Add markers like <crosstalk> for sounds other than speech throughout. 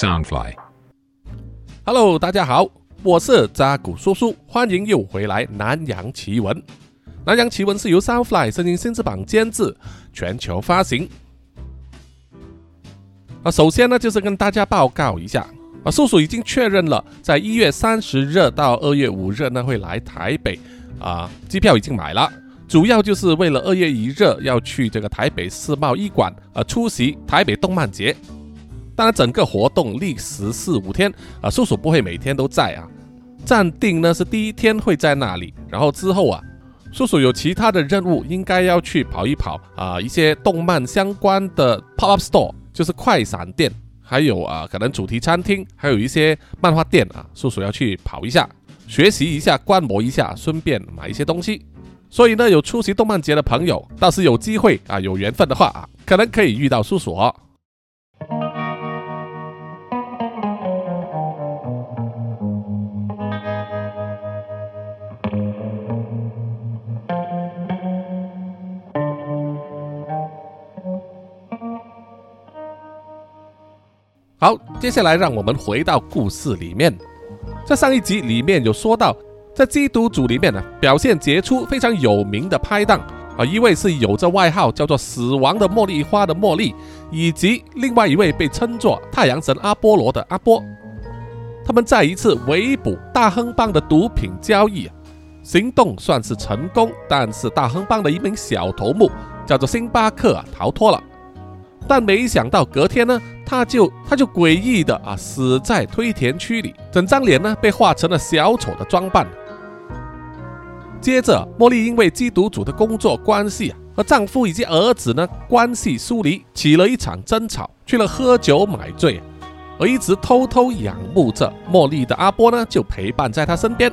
Soundfly。Hello，大家好，我是扎古叔叔，欢迎又回来南洋奇闻。南洋奇闻是由 Soundfly 声音新翅膀监制，全球发行。啊，首先呢，就是跟大家报告一下，啊，叔叔已经确认了，在一月三十日到二月五日呢会来台北，啊，机票已经买了，主要就是为了二月一日要去这个台北世贸一馆，呃，出席台北动漫节。当然，整个活动历时四五天，啊，叔叔不会每天都在啊。暂定呢是第一天会在那里，然后之后啊，叔叔有其他的任务，应该要去跑一跑啊，一些动漫相关的 pop up store，就是快闪店，还有啊，可能主题餐厅，还有一些漫画店啊，叔叔要去跑一下，学习一下，观摩一下，顺便买一些东西。所以呢，有出席动漫节的朋友，倒是有机会啊，有缘分的话啊，可能可以遇到叔叔哦。好，接下来让我们回到故事里面。在上一集里面有说到，在缉毒组里面呢，表现杰出、非常有名的拍档啊，一位是有着外号叫做“死亡的茉莉花”的茉莉，以及另外一位被称作太阳神阿波罗的阿波。他们在一次围捕大亨帮的毒品交易啊，行动算是成功，但是大亨帮的一名小头目叫做星巴克啊逃脱了。但没想到隔天呢，他就他就诡异的啊死在推田区里，整张脸呢被画成了小丑的装扮。接着，茉莉因为缉毒组的工作关系啊，和丈夫以及儿子呢关系疏离，起了一场争吵，去了喝酒买醉，而一直偷偷仰慕着茉莉的阿波呢就陪伴在她身边。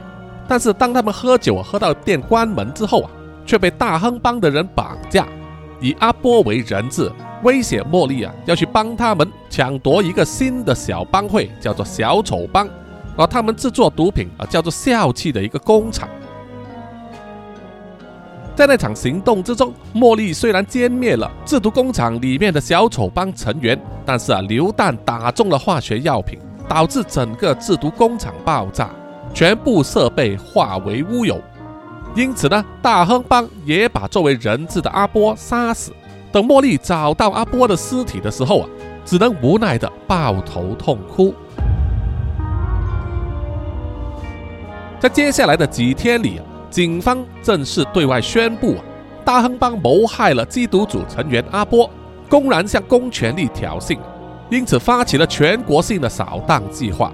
但是当他们喝酒喝到店关门之后啊，却被大亨帮的人绑架，以阿波为人质。威胁茉莉啊，要去帮他们抢夺一个新的小帮会，叫做小丑帮，而他们制作毒品啊，叫做笑气的一个工厂。在那场行动之中，茉莉虽然歼灭了制毒工厂里面的小丑帮成员，但是啊，榴弹打中了化学药品，导致整个制毒工厂爆炸，全部设备化为乌有。因此呢，大亨帮也把作为人质的阿波杀死。等茉莉找到阿波的尸体的时候啊，只能无奈的抱头痛哭。在接下来的几天里，警方正式对外宣布啊，大亨帮谋害了缉毒组成员阿波，公然向公权力挑衅，因此发起了全国性的扫荡计划，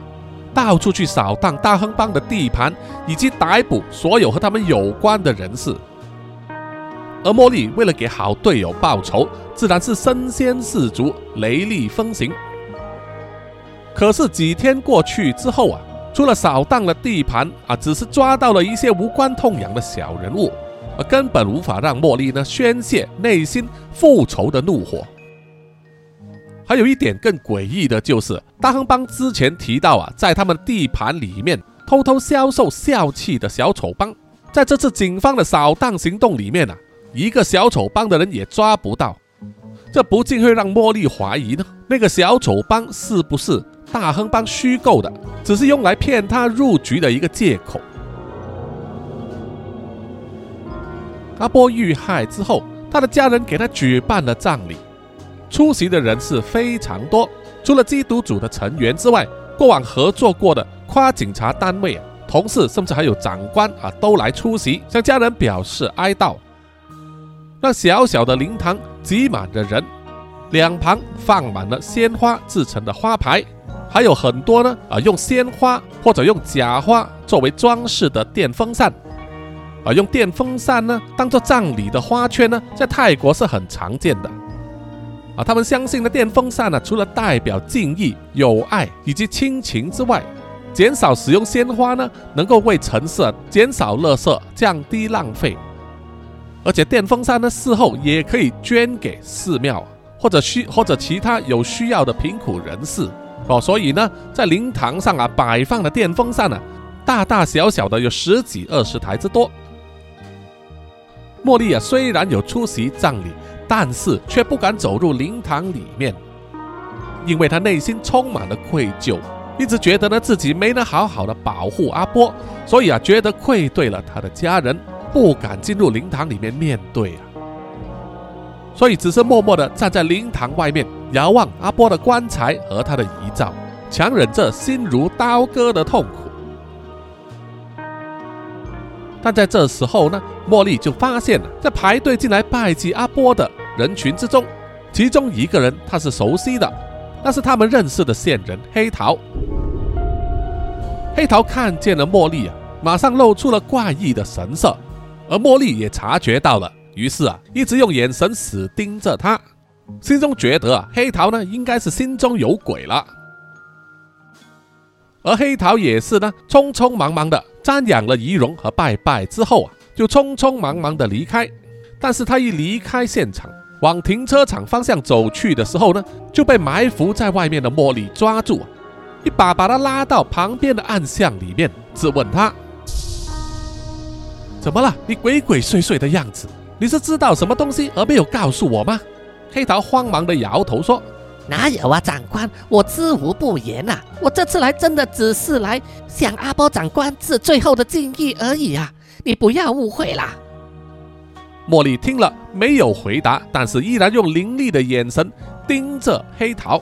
到处去扫荡大亨帮的地盘，以及逮捕所有和他们有关的人士。而茉莉为了给好队友报仇，自然是身先士卒、雷厉风行。可是几天过去之后啊，除了扫荡了地盘啊，只是抓到了一些无关痛痒的小人物，而根本无法让茉莉呢宣泄内心复仇的怒火。还有一点更诡异的就是，大亨帮之前提到啊，在他们地盘里面偷偷销售笑气的小丑帮，在这次警方的扫荡行动里面啊。一个小丑帮的人也抓不到，这不禁会让茉莉怀疑呢？那个小丑帮是不是大亨帮虚构的，只是用来骗他入局的一个借口？阿波遇害之后，他的家人给他举办了葬礼，出席的人是非常多，除了缉毒组的成员之外，过往合作过的跨警察单位啊、同事，甚至还有长官啊，都来出席，向家人表示哀悼。那小小的灵堂挤满了人，两旁放满了鲜花制成的花牌，还有很多呢啊用鲜花或者用假花作为装饰的电风扇，啊用电风扇呢当做葬礼的花圈呢，在泰国是很常见的，啊他们相信的电风扇呢，除了代表敬意、友爱以及亲情之外，减少使用鲜花呢，能够为城市减少垃圾，降低浪费。而且电风扇呢，事后也可以捐给寺庙或者需或者其他有需要的贫苦人士哦。所以呢，在灵堂上啊摆放的电风扇呢，大大小小的有十几二十台之多。茉莉啊，虽然有出席葬礼，但是却不敢走入灵堂里面。因为他内心充满了愧疚，一直觉得呢自己没能好好的保护阿波，所以啊觉得愧对了他的家人，不敢进入灵堂里面面对啊，所以只是默默的站在灵堂外面，遥望阿波的棺材和他的遗照，强忍着心如刀割的痛苦。但在这时候呢，茉莉就发现了，在排队进来拜祭阿波的人群之中，其中一个人他是熟悉的，那是他们认识的线人黑桃。黑桃看见了茉莉啊，马上露出了怪异的神色，而茉莉也察觉到了，于是啊，一直用眼神死盯着他，心中觉得啊，黑桃呢应该是心中有鬼了。而黑桃也是呢，匆匆忙忙的。瞻仰了仪容和拜拜之后啊，就匆匆忙忙的离开。但是他一离开现场，往停车场方向走去的时候呢，就被埋伏在外面的茉莉抓住，一把把他拉到旁边的暗巷里面，质问他：“怎么了？你鬼鬼祟祟的样子，你是知道什么东西而没有告诉我吗？”黑桃慌忙的摇头说。哪有啊，长官，我知无不言呐。我这次来真的只是来向阿波长官致最后的敬意而已啊，你不要误会啦。茉莉听了没有回答，但是依然用凌厉的眼神盯着黑桃。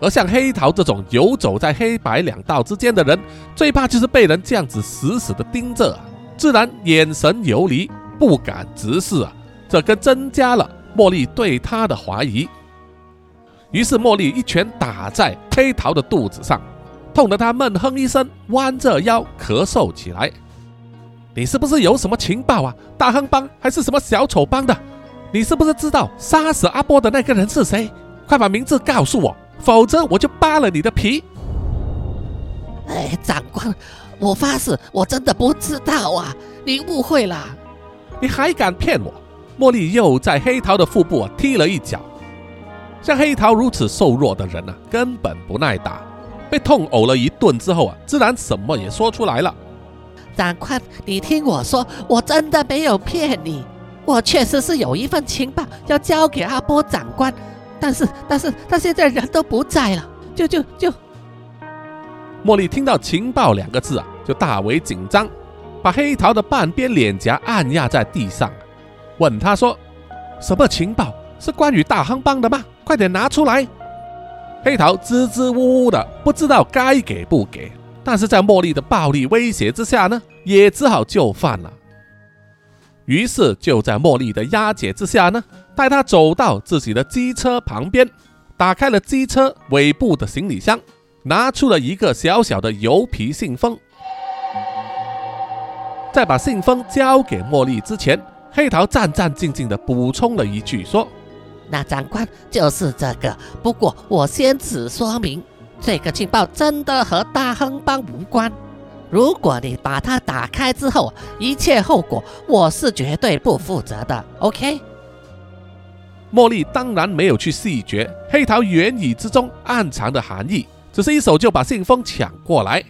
而像黑桃这种游走在黑白两道之间的人，最怕就是被人这样子死死的盯着，自然眼神游离，不敢直视啊。这更增加了茉莉对他的怀疑。于是茉莉一拳打在黑桃的肚子上，痛得他闷哼一声，弯着腰咳嗽起来。你是不是有什么情报啊？大亨帮还是什么小丑帮的？你是不是知道杀死阿波的那个人是谁？快把名字告诉我，否则我就扒了你的皮！哎，长官，我发誓，我真的不知道啊！你误会了，你还敢骗我？茉莉又在黑桃的腹部踢了一脚。像黑桃如此瘦弱的人啊，根本不耐打，被痛殴了一顿之后啊，自然什么也说出来了。长官，你听我说，我真的没有骗你，我确实是有一份情报要交给阿波长官，但是，但是他现在人都不在了，就就就。茉莉听到“情报”两个字啊，就大为紧张，把黑桃的半边脸颊按压在地上，问他说：“什么情报？是关于大亨帮的吗？”快点拿出来！黑桃支支吾吾的，不知道该给不给。但是在茉莉的暴力威胁之下呢，也只好就范了。于是就在茉莉的押解之下呢，带他走到自己的机车旁边，打开了机车尾部的行李箱，拿出了一个小小的油皮信封。在把信封交给茉莉之前，黑桃战战兢兢地补充了一句说。那长官就是这个，不过我先此说明，这个情报真的和大亨帮无关。如果你把它打开之后，一切后果我是绝对不负责的。OK？茉莉当然没有去细觉黑桃言语之中暗藏的含义，只是一手就把信封抢过来。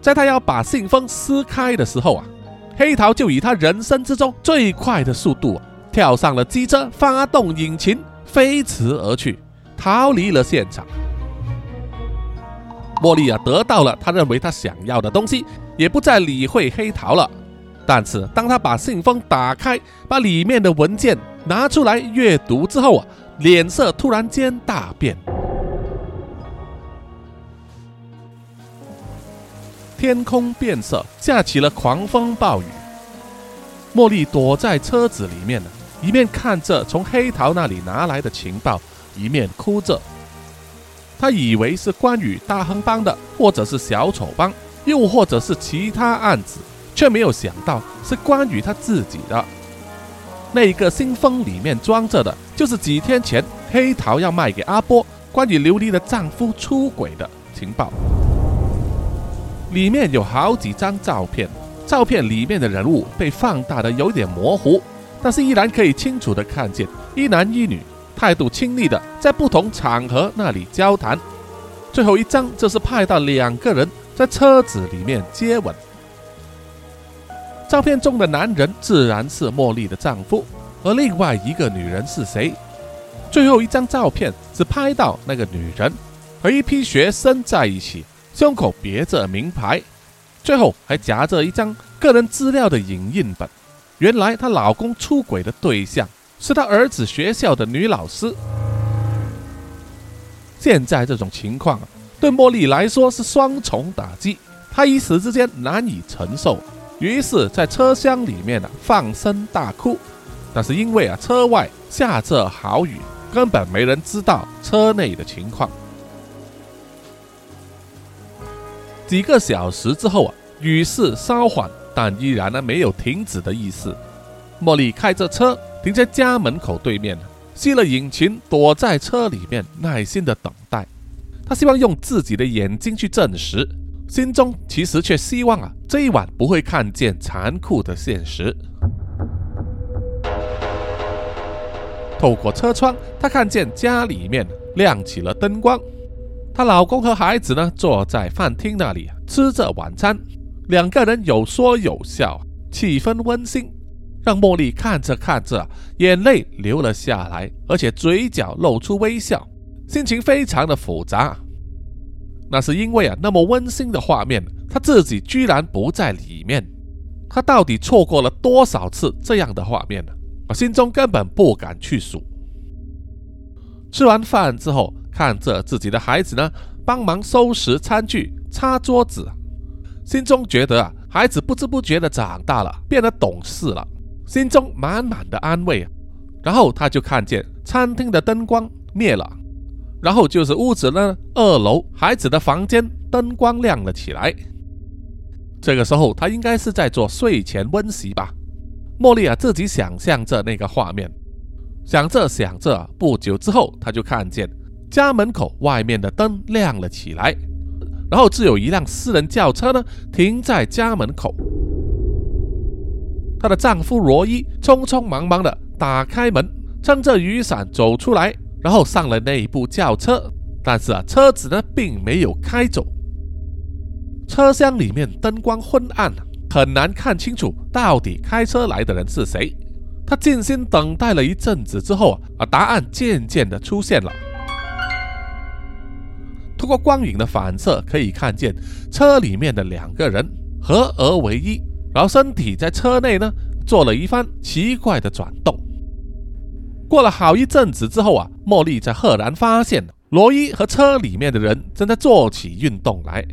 在他要把信封撕开的时候啊，黑桃就以他人生之中最快的速度。跳上了机车，发动引擎，飞驰而去，逃离了现场。茉莉啊，得到了他认为他想要的东西，也不再理会黑桃了。但是，当他把信封打开，把里面的文件拿出来阅读之后啊，脸色突然间大变。天空变色，下起了狂风暴雨。茉莉躲在车子里面呢。一面看着从黑桃那里拿来的情报，一面哭着。他以为是关于大亨帮的，或者是小丑帮，又或者是其他案子，却没有想到是关于他自己的。那个信封里面装着的，就是几天前黑桃要卖给阿波关于琉璃的丈夫出轨的情报。里面有好几张照片，照片里面的人物被放大的有点模糊。但是依然可以清楚地看见一男一女态度亲昵的在不同场合那里交谈。最后一张则是拍到两个人在车子里面接吻。照片中的男人自然是茉莉的丈夫，而另外一个女人是谁？最后一张照片只拍到那个女人和一批学生在一起，胸口别着名牌，最后还夹着一张个人资料的影印本。原来她老公出轨的对象是她儿子学校的女老师。现在这种情况对茉莉来说是双重打击，她一时之间难以承受，于是，在车厢里面啊放声大哭。但是因为啊车外下着好雨，根本没人知道车内的情况。几个小时之后啊，雨势稍缓，但依然呢没有停止的意思。茉莉开着车停在家门口对面。熄了引擎，躲在车里面，耐心的等待。他希望用自己的眼睛去证实，心中其实却希望啊，这一晚不会看见残酷的现实。透过车窗，她看见家里面亮起了灯光。她老公和孩子呢，坐在饭厅那里吃着晚餐，两个人有说有笑，气氛温馨。让茉莉看着看着，眼泪流了下来，而且嘴角露出微笑，心情非常的复杂。那是因为啊，那么温馨的画面，她自己居然不在里面。她到底错过了多少次这样的画面呢？我心中根本不敢去数。吃完饭之后，看着自己的孩子呢，帮忙收拾餐具、擦桌子，心中觉得啊，孩子不知不觉的长大了，变得懂事了。心中满满的安慰，然后他就看见餐厅的灯光灭了，然后就是屋子呢二楼孩子的房间灯光亮了起来。这个时候他应该是在做睡前温习吧？茉莉啊自己想象着那个画面，想着想着，不久之后他就看见家门口外面的灯亮了起来，然后只有一辆私人轿车呢停在家门口。她的丈夫罗伊匆匆忙忙的打开门，撑着雨伞走出来，然后上了那一部轿车。但是啊，车子呢并没有开走。车厢里面灯光昏暗，很难看清楚到底开车来的人是谁。他静心等待了一阵子之后啊，答案渐渐的出现了。通过光影的反射，可以看见车里面的两个人合而为一。然后身体在车内呢做了一番奇怪的转动。过了好一阵子之后啊，茉莉才赫然发现罗伊和车里面的人正在做起运动来。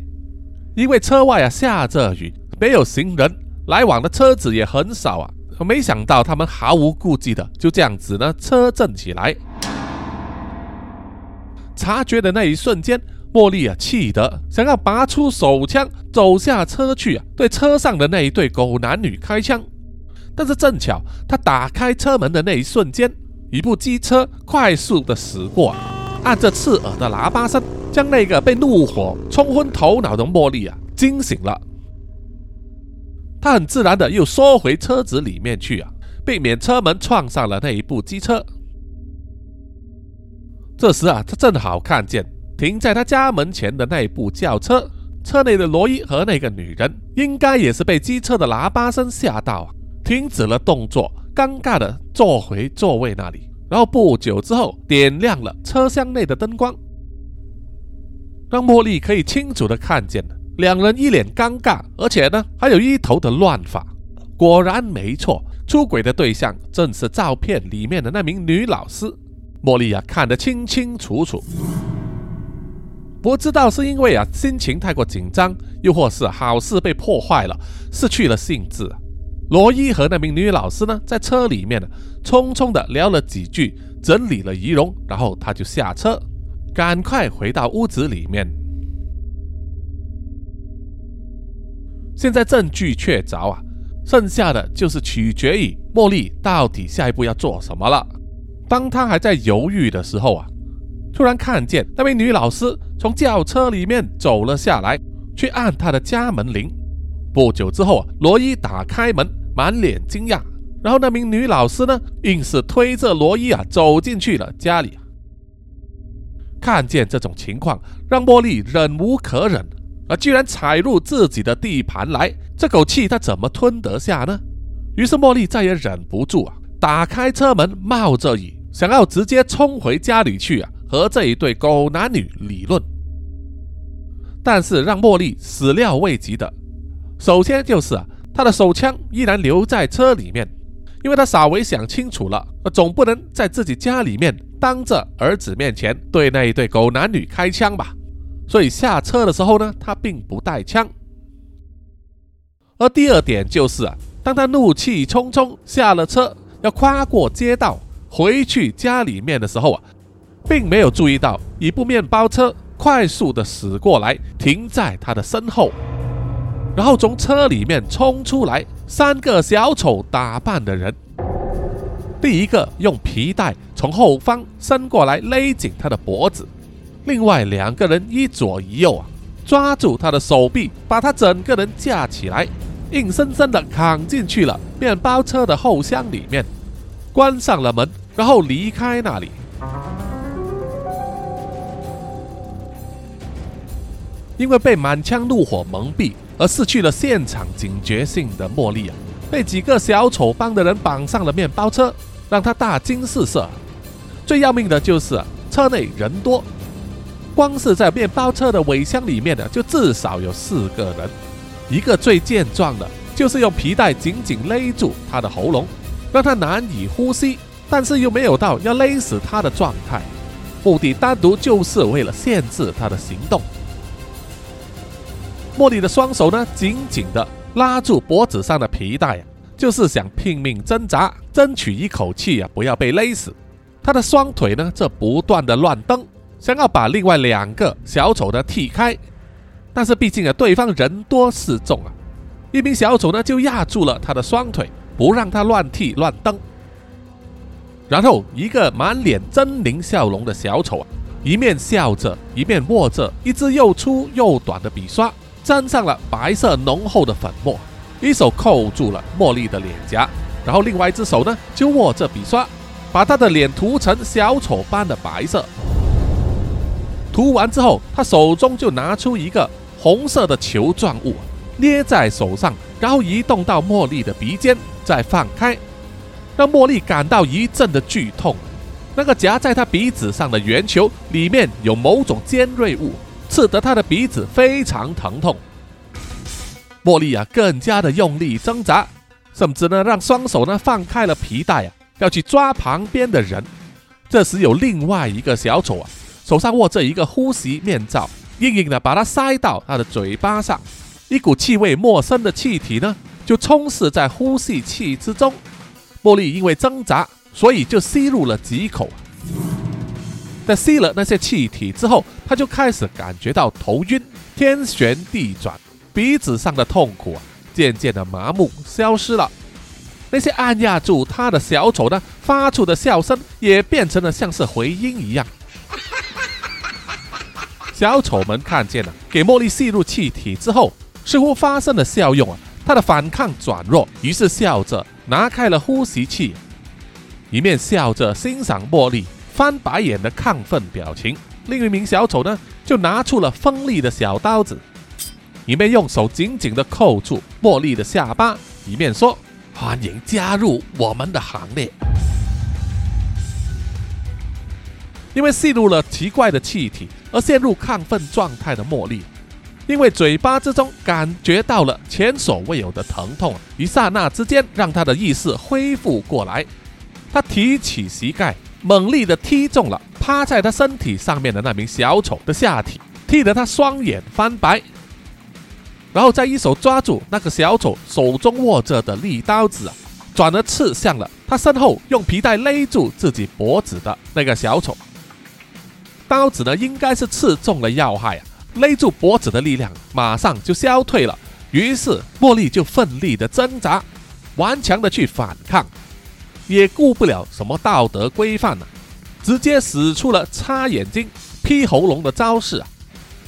因为车外啊下着雨，没有行人来往的车子也很少啊。没想到他们毫无顾忌的就这样子呢车震起来。察觉的那一瞬间。茉莉啊，气得想要拔出手枪，走下车去啊，对车上的那一对狗男女开枪。但是正巧，他打开车门的那一瞬间，一部机车快速的驶过，按着刺耳的喇叭声，将那个被怒火冲昏头脑的茉莉啊惊醒了。他很自然的又缩回车子里面去啊，避免车门撞上了那一部机车。这时啊，他正好看见。停在他家门前的那部轿车，车内的罗伊和那个女人应该也是被机车的喇叭声吓到，停止了动作，尴尬的坐回座位那里。然后不久之后，点亮了车厢内的灯光，让茉莉可以清楚的看见两人一脸尴尬，而且呢还有一头的乱发。果然没错，出轨的对象正是照片里面的那名女老师。茉莉啊，看得清清楚楚。不知道是因为啊心情太过紧张，又或是好事被破坏了，失去了兴致。罗伊和那名女老师呢，在车里面呢，匆匆的聊了几句，整理了仪容，然后他就下车，赶快回到屋子里面。现在证据确凿啊，剩下的就是取决于茉莉到底下一步要做什么了。当他还在犹豫的时候啊。突然看见那位女老师从轿车里面走了下来，去按他的家门铃。不久之后啊，罗伊打开门，满脸惊讶。然后那名女老师呢，硬是推着罗伊啊走进去了家里。看见这种情况，让茉莉忍无可忍，啊居然踩入自己的地盘来，这口气她怎么吞得下呢？于是茉莉再也忍不住啊，打开车门，冒着雨想要直接冲回家里去啊，和这一对狗男女理论。但是让茉莉始料未及的，首先就是啊，他的手枪依然留在车里面，因为他稍微想清楚了，总不能在自己家里面当着儿子面前对那一对狗男女开枪吧。所以下车的时候呢，他并不带枪。而第二点就是啊，当他怒气冲冲下了车，要跨过街道回去家里面的时候啊，并没有注意到一部面包车。快速的驶过来，停在他的身后，然后从车里面冲出来三个小丑打扮的人。第一个用皮带从后方伸过来勒紧他的脖子，另外两个人一左一右啊，抓住他的手臂，把他整个人架起来，硬生生的扛进去了面包车的后箱里面，关上了门，然后离开那里。因为被满腔怒火蒙蔽而失去了现场警觉性的茉莉啊，被几个小丑帮的人绑上了面包车，让他大惊失色。最要命的就是车内人多，光是在面包车的尾箱里面呢，就至少有四个人。一个最健壮的，就是用皮带紧紧勒住他的喉咙，让他难以呼吸，但是又没有到要勒死他的状态，目的单独就是为了限制他的行动。茉莉的双手呢，紧紧地拉住脖子上的皮带，就是想拼命挣扎，争取一口气啊，不要被勒死。他的双腿呢，则不断的乱蹬，想要把另外两个小丑呢踢开。但是毕竟啊，对方人多势众啊，一名小丑呢就压住了他的双腿，不让他乱踢乱蹬。然后，一个满脸狰狞笑容的小丑啊，一面笑着，一面握着一支又粗又短的笔刷。沾上了白色浓厚的粉末，一手扣住了茉莉的脸颊，然后另外一只手呢就握着笔刷，把她的脸涂成小丑般的白色。涂完之后，他手中就拿出一个红色的球状物，捏在手上，然后移动到茉莉的鼻尖，再放开，让茉莉感到一阵的剧痛。那个夹在她鼻子上的圆球里面有某种尖锐物。刺得他的鼻子非常疼痛，茉莉啊更加的用力挣扎，甚至呢让双手呢放开了皮带啊，要去抓旁边的人。这时有另外一个小丑啊，手上握着一个呼吸面罩，硬硬的把它塞到他的嘴巴上，一股气味陌生的气体呢就充斥在呼吸器之中。茉莉因为挣扎，所以就吸入了几口。在吸了那些气体之后，他就开始感觉到头晕、天旋地转，鼻子上的痛苦啊，渐渐的麻木消失了。那些按压住他的小丑呢，发出的笑声也变成了像是回音一样。小丑们看见了，给茉莉吸入气体之后，似乎发生了效用啊，他的反抗转弱，于是笑着拿开了呼吸器，一面笑着欣赏茉莉。翻白眼的亢奋表情，另一名小丑呢，就拿出了锋利的小刀子，一面用手紧紧地扣住茉莉的下巴，一面说：“欢迎加入我们的行列。”因为吸入了奇怪的气体而陷入亢奋状态的茉莉，因为嘴巴之中感觉到了前所未有的疼痛，一刹那之间让她的意识恢复过来，她提起膝盖。猛力的踢中了趴在他身体上面的那名小丑的下体，踢得他双眼翻白，然后再一手抓住那个小丑手中握着的利刀子啊，转而刺向了他身后用皮带勒住自己脖子的那个小丑。刀子呢，应该是刺中了要害啊，勒住脖子的力量马上就消退了，于是茉莉就奋力的挣扎，顽强的去反抗。也顾不了什么道德规范了，直接使出了擦眼睛、劈喉咙的招式啊！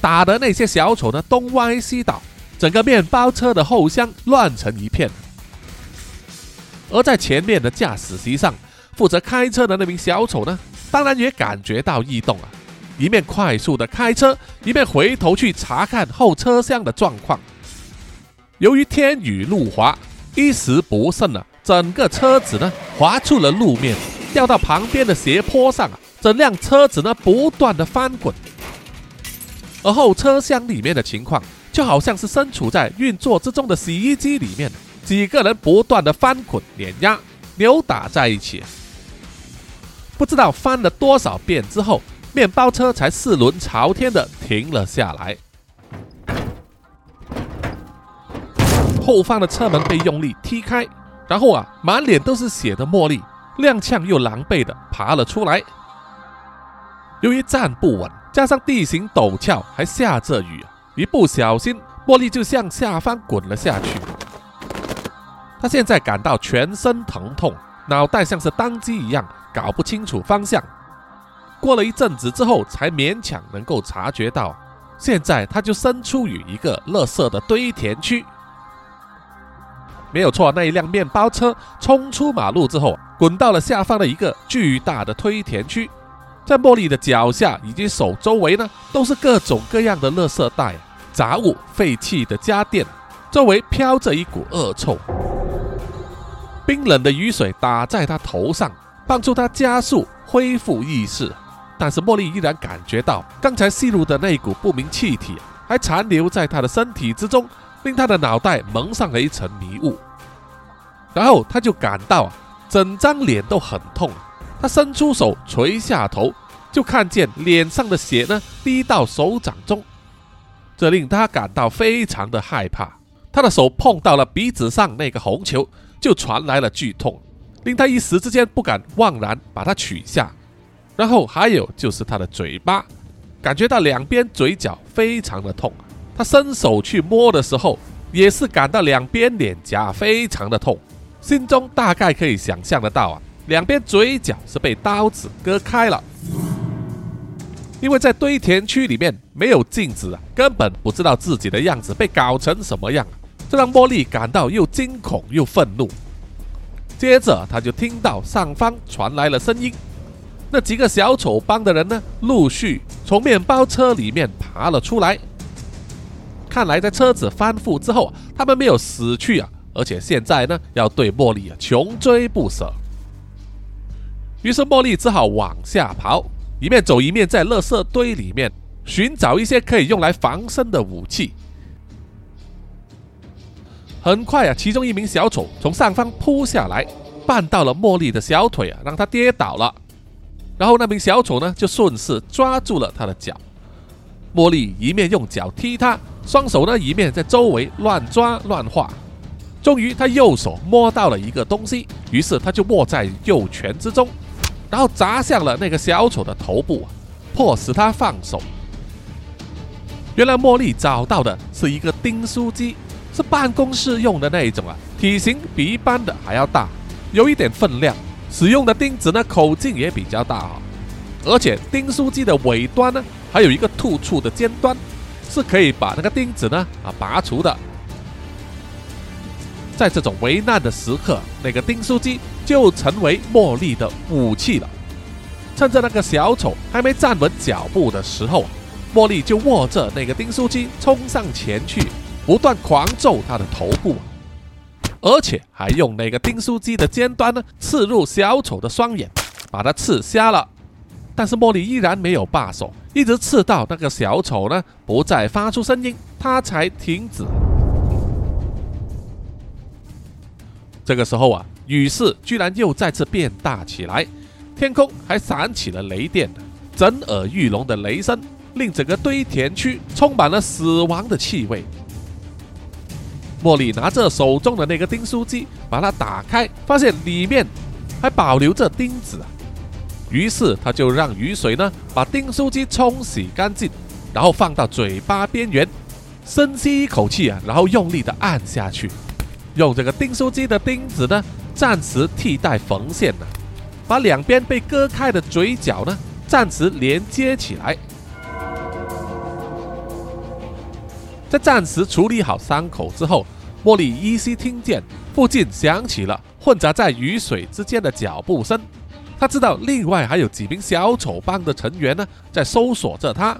打得那些小丑呢东歪西倒，整个面包车的后厢乱成一片。而在前面的驾驶席上，负责开车的那名小丑呢，当然也感觉到异动啊，一面快速的开车，一面回头去查看后车厢的状况。由于天雨路滑，一时不慎啊。整个车子呢滑出了路面，掉到旁边的斜坡上啊，整辆车子呢不断的翻滚，而后车厢里面的情况就好像是身处在运作之中的洗衣机里面，几个人不断的翻滚、碾压、扭打在一起。不知道翻了多少遍之后，面包车才四轮朝天的停了下来。后方的车门被用力踢开，然后啊，满脸都是血的茉莉踉跄又狼狈的爬了出来。由于站不稳，加上地形陡峭，还下着雨，一不小心，茉莉就向下方滚了下去。她现在感到全身疼痛，脑袋像是当机一样。搞不清楚方向，过了一阵子之后，才勉强能够察觉到，现在他就身处于一个垃圾的堆填区。没有错，那一辆面包车冲出马路之后，滚到了下方的一个巨大的推填区，在茉莉的脚下以及手周围呢，都是各种各样的垃圾袋、杂物、废弃的家电，周围飘着一股恶臭，冰冷的雨水打在他头上。帮助他加速恢复意识，但是茉莉依然感觉到刚才吸入的那一股不明气体还残留在他的身体之中，令他的脑袋蒙上了一层迷雾。然后他就感到啊，整张脸都很痛。他伸出手垂下头，就看见脸上的血呢滴到手掌中，这令他感到非常的害怕。他的手碰到了鼻子上那个红球，就传来了剧痛。令他一时之间不敢妄然把它取下，然后还有就是他的嘴巴，感觉到两边嘴角非常的痛。他伸手去摸的时候，也是感到两边脸颊非常的痛，心中大概可以想象得到啊，两边嘴角是被刀子割开了。因为在堆填区里面没有镜子啊，根本不知道自己的样子被搞成什么样，这让茉莉感到又惊恐又愤怒。接着，他就听到上方传来了声音，那几个小丑帮的人呢，陆续从面包车里面爬了出来。看来在车子翻覆之后，他们没有死去啊，而且现在呢，要对茉莉啊穷追不舍。于是茉莉只好往下跑，一面走一面在垃圾堆里面寻找一些可以用来防身的武器。很快啊，其中一名小丑从上方扑下来，绊到了茉莉的小腿啊，让她跌倒了。然后那名小丑呢，就顺势抓住了她的脚。茉莉一面用脚踢他，双手呢一面在周围乱抓乱画。终于，他右手摸到了一个东西，于是他就握在右拳之中，然后砸向了那个小丑的头部，迫使他放手。原来茉莉找到的是一个钉书机。是办公室用的那一种啊，体型比一般的还要大，有一点分量。使用的钉子呢，口径也比较大啊，而且钉书机的尾端呢，还有一个突出的尖端，是可以把那个钉子呢啊拔除的。在这种危难的时刻，那个钉书机就成为茉莉的武器了。趁着那个小丑还没站稳脚步的时候，茉莉就握着那个钉书机冲上前去。不断狂揍他的头部，而且还用那个钉书机的尖端呢刺入小丑的双眼，把他刺瞎了。但是茉莉依然没有罢手，一直刺到那个小丑呢不再发出声音，他才停止。这个时候啊，雨势居然又再次变大起来，天空还闪起了雷电，震耳欲聋的雷声令整个堆填区充满了死亡的气味。茉莉拿着手中的那个钉书机，把它打开，发现里面还保留着钉子。于是他就让雨水呢把钉书机冲洗干净，然后放到嘴巴边缘，深吸一口气啊，然后用力的按下去，用这个钉书机的钉子呢暂时替代缝线呢，把两边被割开的嘴角呢暂时连接起来。在暂时处理好伤口之后，茉莉依稀听见附近响起了混杂在雨水之间的脚步声。他知道另外还有几名小丑帮的成员呢，在搜索着他。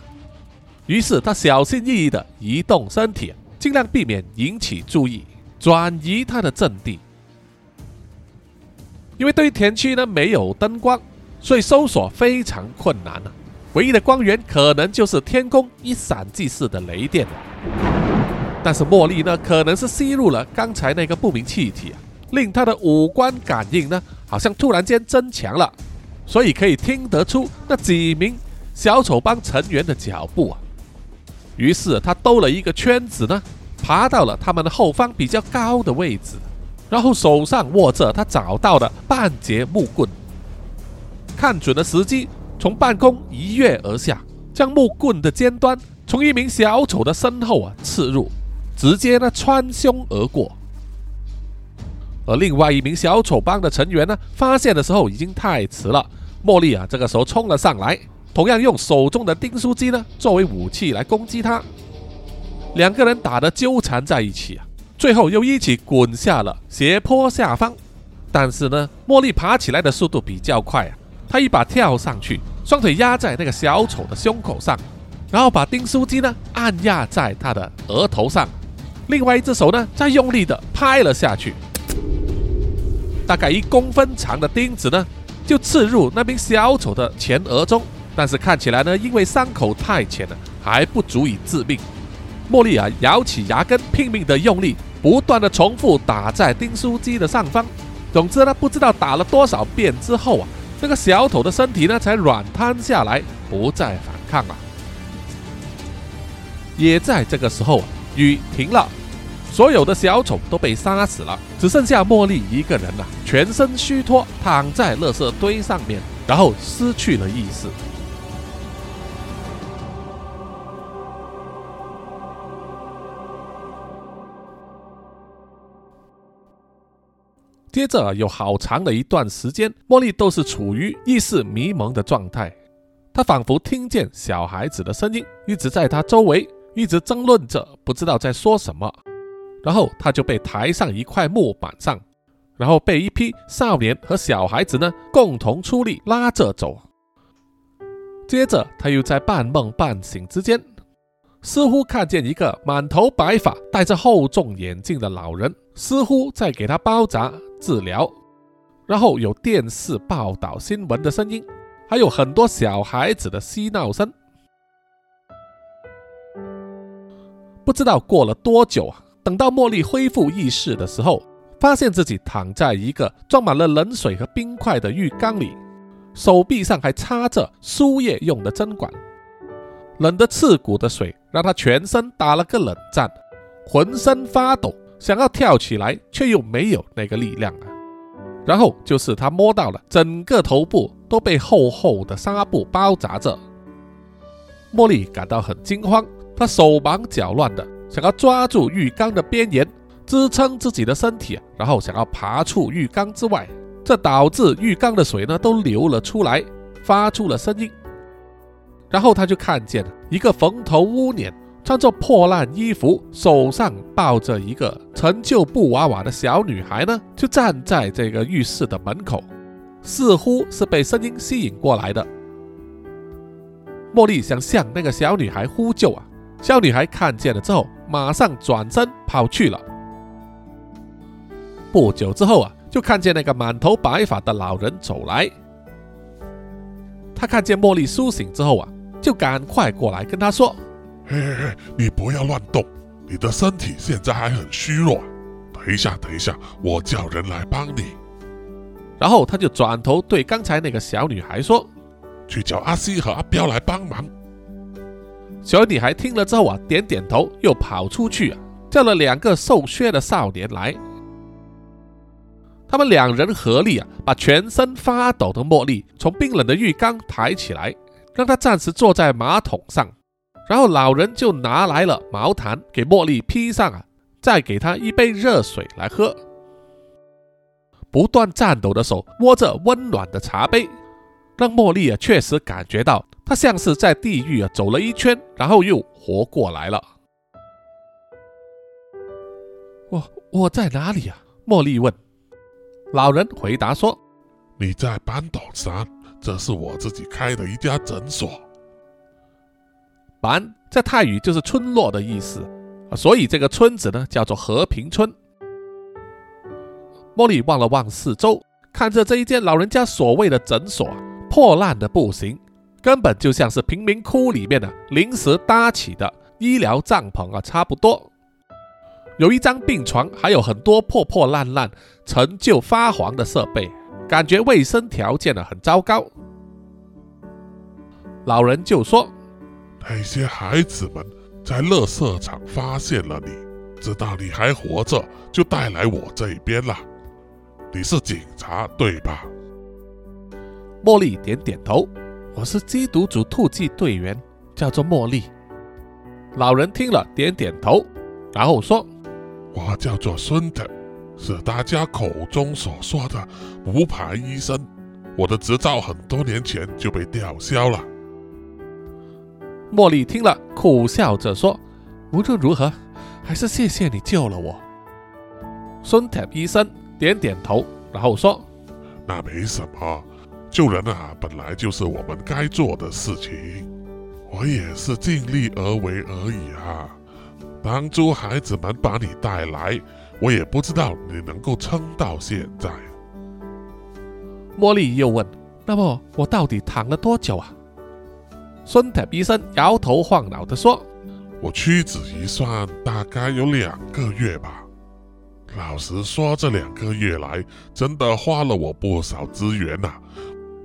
于是他小心翼翼地移动身体，尽量避免引起注意，转移他的阵地。因为对于田区呢没有灯光，所以搜索非常困难啊。唯一的光源可能就是天空一闪即逝的雷电。但是茉莉呢，可能是吸入了刚才那个不明气体啊，令他的五官感应呢，好像突然间增强了，所以可以听得出那几名小丑帮成员的脚步啊。于是他兜了一个圈子呢，爬到了他们的后方比较高的位置，然后手上握着他找到的半截木棍，看准了时机，从半空一跃而下，将木棍的尖端从一名小丑的身后啊刺入。直接呢穿胸而过，而另外一名小丑帮的成员呢，发现的时候已经太迟了。茉莉啊，这个时候冲了上来，同样用手中的订书机呢作为武器来攻击他。两个人打得纠缠在一起啊，最后又一起滚下了斜坡下方。但是呢，茉莉爬起来的速度比较快啊，她一把跳上去，双腿压在那个小丑的胸口上，然后把订书机呢按压在他的额头上。另外一只手呢，再用力的拍了下去，大概一公分长的钉子呢，就刺入那名小丑的前额中。但是看起来呢，因为伤口太浅了，还不足以致命。茉莉啊，咬起牙根，拼命的用力，不断的重复打在钉书机的上方。总之呢，不知道打了多少遍之后啊，那个小丑的身体呢，才软瘫下来，不再反抗了。也在这个时候，雨停了。所有的小丑都被杀死了，只剩下茉莉一个人了，全身虚脱，躺在垃圾堆上面，然后失去了意识。接着有好长的一段时间，茉莉都是处于意识迷蒙的状态，她仿佛听见小孩子的声音一直在她周围，一直争论着，不知道在说什么。然后他就被抬上一块木板上，然后被一批少年和小孩子呢共同出力拉着走。接着他又在半梦半醒之间，似乎看见一个满头白发、戴着厚重眼镜的老人，似乎在给他包扎治疗。然后有电视报道新闻的声音，还有很多小孩子的嬉闹声。不知道过了多久啊。等到茉莉恢复意识的时候，发现自己躺在一个装满了冷水和冰块的浴缸里，手臂上还插着输液用的针管，冷得刺骨的水让她全身打了个冷战，浑身发抖，想要跳起来却又没有那个力量了。然后就是她摸到了整个头部都被厚厚的纱布包扎着，茉莉感到很惊慌，她手忙脚乱的。想要抓住浴缸的边沿支撑自己的身体，然后想要爬出浴缸之外，这导致浴缸的水呢都流了出来，发出了声音。然后他就看见一个蓬头乌脸、穿着破烂衣服、手上抱着一个陈旧布娃娃的小女孩呢，就站在这个浴室的门口，似乎是被声音吸引过来的。茉莉想向那个小女孩呼救啊！小女孩看见了之后，马上转身跑去了。不久之后啊，就看见那个满头白发的老人走来。他看见茉莉苏醒之后啊，就赶快过来跟他说：“嘿嘿嘿，你不要乱动，你的身体现在还很虚弱。等一下，等一下，我叫人来帮你。”然后他就转头对刚才那个小女孩说：“去叫阿西和阿彪来帮忙。”小女孩听了之后啊，点点头，又跑出去啊，叫了两个瘦削的少年来。他们两人合力啊，把全身发抖的茉莉从冰冷的浴缸抬起来，让她暂时坐在马桶上。然后老人就拿来了毛毯给茉莉披上啊，再给她一杯热水来喝。不断颤抖的手握着温暖的茶杯，让茉莉啊确实感觉到。他像是在地狱啊走了一圈，然后又活过来了。我我在哪里啊？茉莉问。老人回答说：“你在班岛山，这是我自己开的一家诊所。板在泰语就是村落的意思，所以这个村子呢叫做和平村。”茉莉望了望四周，看着这一间老人家所谓的诊所破烂的不行，根本就像是贫民窟里面的临时搭起的医疗帐篷啊，差不多。有一张病床，还有很多破破烂烂、陈旧发黄的设备，感觉卫生条件呢很糟糕。老人就说：“那些孩子们在垃圾场发现了你，知道你还活着，就带来我这边了。你是警察对吧？”茉莉点点头：“我是缉毒组突击队员，叫做茉莉。”老人听了点点头，然后说。我叫做孙特，是大家口中所说的无牌医生。我的执照很多年前就被吊销了。茉莉听了，苦笑着说：“无论如何，还是谢谢你救了我。”孙特医生点点头，然后说：“那没什么，救人啊，本来就是我们该做的事情。我也是尽力而为而已啊。”当初孩子们把你带来，我也不知道你能够撑到现在。茉莉又问：“那么我到底躺了多久啊？”孙特医生摇头晃脑地说：“我屈指一算，大概有两个月吧。老实说，这两个月来真的花了我不少资源呐。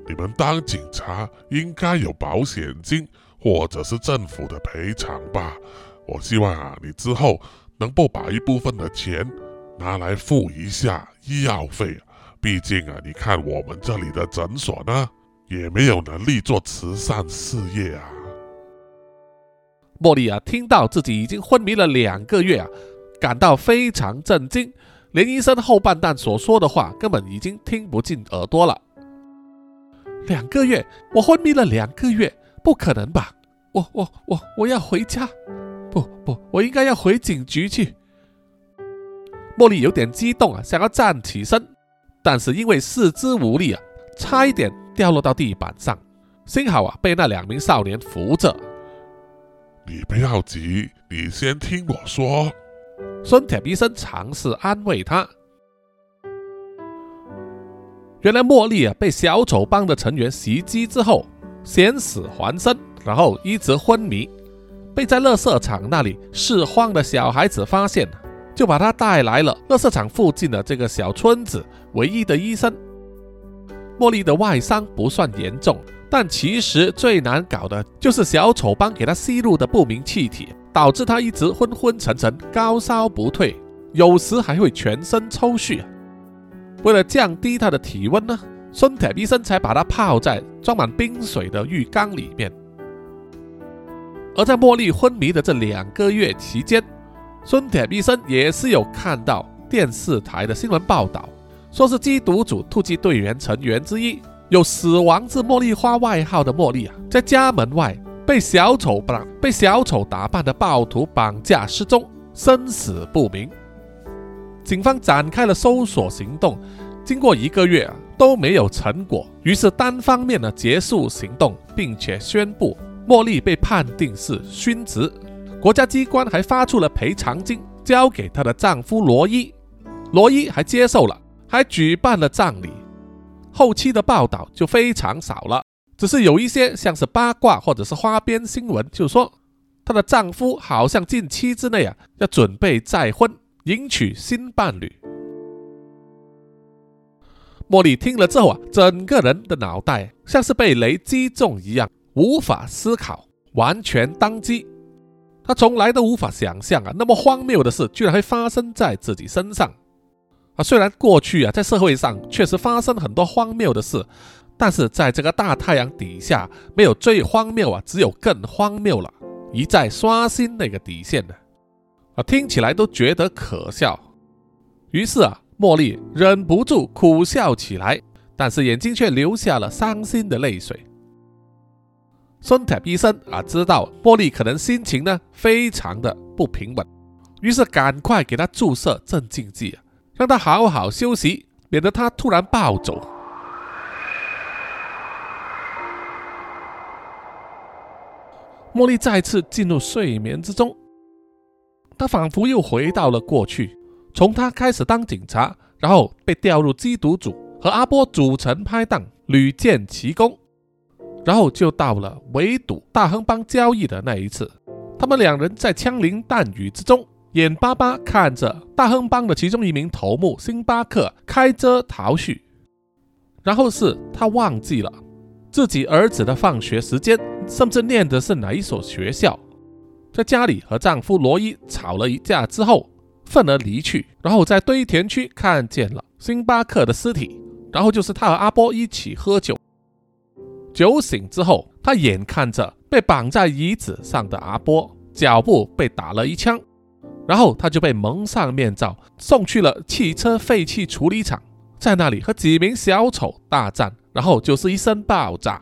你们当警察应该有保险金，或者是政府的赔偿吧？”我希望啊，你之后能够把一部分的钱拿来付一下医药费。毕竟啊，你看我们这里的诊所呢，也没有能力做慈善事业啊。茉莉啊，听到自己已经昏迷了两个月啊，感到非常震惊，连医生后半段所说的话根本已经听不进耳朵了。两个月，我昏迷了两个月，不可能吧？我我我我要回家。不不，我应该要回警局去。茉莉有点激动啊，想要站起身，但是因为四肢无力啊，差一点掉落到地板上。幸好啊，被那两名少年扶着。你不要急，你先听我说。孙铁医生尝试安慰他。原来茉莉啊，被小丑帮的成员袭击之后，险死还生，然后一直昏迷。被在垃圾场那里拾荒的小孩子发现，就把他带来了垃圾场附近的这个小村子唯一的医生。茉莉的外伤不算严重，但其实最难搞的就是小丑帮给他吸入的不明气体，导致他一直昏昏沉沉、高烧不退，有时还会全身抽搐。为了降低他的体温呢，孙铁医生才把他泡在装满冰水的浴缸里面。而在茉莉昏迷的这两个月期间，孙铁医生也是有看到电视台的新闻报道，说是缉毒组突击队员成员之一，有死亡之茉莉花外号的茉莉啊，在家门外被小丑绑被小丑打扮的暴徒绑架失踪，生死不明。警方展开了搜索行动，经过一个月啊都没有成果，于是单方面的结束行动，并且宣布。茉莉被判定是殉职，国家机关还发出了赔偿金，交给她的丈夫罗伊。罗伊还接受了，还举办了葬礼。后期的报道就非常少了，只是有一些像是八卦或者是花边新闻，就说她的丈夫好像近期之内啊要准备再婚，迎娶新伴侣。茉莉听了之后啊，整个人的脑袋像是被雷击中一样。无法思考，完全当机。他从来都无法想象啊，那么荒谬的事居然会发生在自己身上啊！虽然过去啊，在社会上确实发生了很多荒谬的事，但是在这个大太阳底下，没有最荒谬啊，只有更荒谬了。一再刷新那个底线的，啊听起来都觉得可笑。于是啊，茉莉忍不住苦笑起来，但是眼睛却流下了伤心的泪水。孙铁医生啊，知道茉莉可能心情呢非常的不平稳，于是赶快给她注射镇静剂，让她好好休息，免得她突然暴走。茉莉再次进入睡眠之中，他仿佛又回到了过去，从他开始当警察，然后被调入缉毒组，和阿波组成拍档，屡建奇功。然后就到了围堵大亨帮交易的那一次，他们两人在枪林弹雨之中，眼巴巴看着大亨帮的其中一名头目星巴克开车逃去。然后是他忘记了自己儿子的放学时间，甚至念的是哪一所学校。在家里和丈夫罗伊吵了一架之后，愤而离去，然后在堆填区看见了星巴克的尸体，然后就是他和阿波一起喝酒。酒醒之后，他眼看着被绑在椅子上的阿波脚步被打了一枪，然后他就被蒙上面罩，送去了汽车废弃处理厂，在那里和几名小丑大战，然后就是一声爆炸，